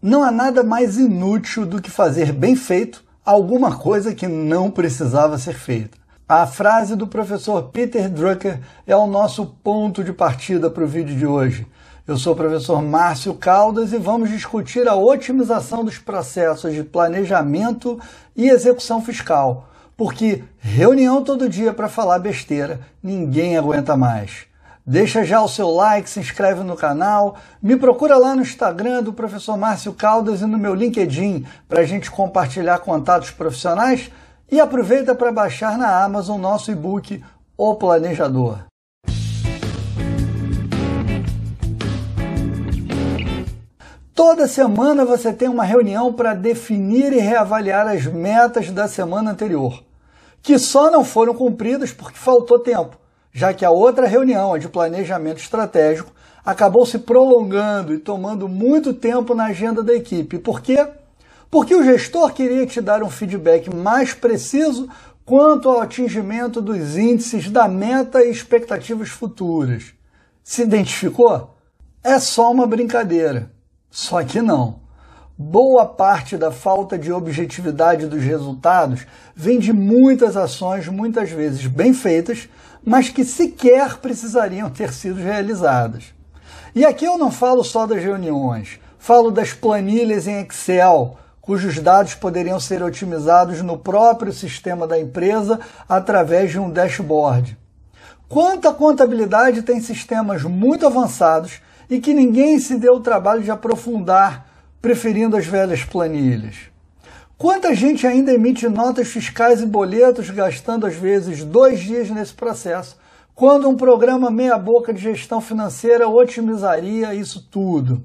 Não há nada mais inútil do que fazer bem feito alguma coisa que não precisava ser feita. A frase do professor Peter Drucker é o nosso ponto de partida para o vídeo de hoje. Eu sou o professor Márcio Caldas e vamos discutir a otimização dos processos de planejamento e execução fiscal, porque reunião todo dia para falar besteira ninguém aguenta mais. Deixa já o seu like, se inscreve no canal, me procura lá no Instagram do professor Márcio Caldas e no meu LinkedIn para a gente compartilhar contatos profissionais. E aproveita para baixar na Amazon nosso e-book O Planejador. Toda semana você tem uma reunião para definir e reavaliar as metas da semana anterior, que só não foram cumpridas porque faltou tempo já que a outra reunião, a de planejamento estratégico, acabou se prolongando e tomando muito tempo na agenda da equipe. Por quê? Porque o gestor queria te dar um feedback mais preciso quanto ao atingimento dos índices da meta e expectativas futuras. Se identificou? É só uma brincadeira. Só que não. Boa parte da falta de objetividade dos resultados vem de muitas ações, muitas vezes bem feitas, mas que sequer precisariam ter sido realizadas. E aqui eu não falo só das reuniões, falo das planilhas em Excel, cujos dados poderiam ser otimizados no próprio sistema da empresa através de um dashboard. Quanta contabilidade tem sistemas muito avançados e que ninguém se deu o trabalho de aprofundar preferindo as velhas planilhas. Quanta gente ainda emite notas fiscais e boletos, gastando às vezes dois dias nesse processo, quando um programa meia-boca de gestão financeira otimizaria isso tudo?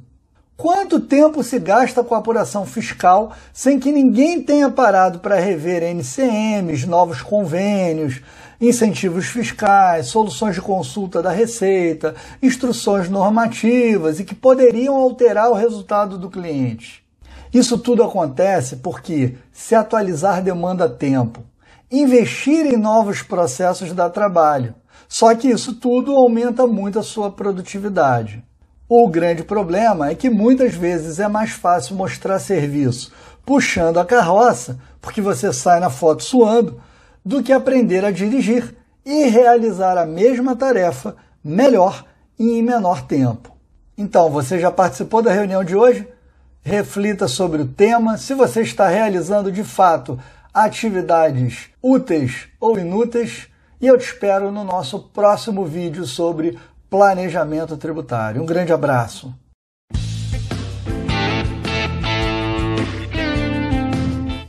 Quanto tempo se gasta com a apuração fiscal sem que ninguém tenha parado para rever NCMs, novos convênios, incentivos fiscais, soluções de consulta da Receita, instruções normativas e que poderiam alterar o resultado do cliente? Isso tudo acontece porque se atualizar demanda tempo. Investir em novos processos dá trabalho. Só que isso tudo aumenta muito a sua produtividade. O grande problema é que muitas vezes é mais fácil mostrar serviço puxando a carroça, porque você sai na foto suando, do que aprender a dirigir e realizar a mesma tarefa melhor e em menor tempo. Então, você já participou da reunião de hoje? Reflita sobre o tema, se você está realizando de fato atividades úteis ou inúteis, e eu te espero no nosso próximo vídeo sobre planejamento tributário. Um grande abraço.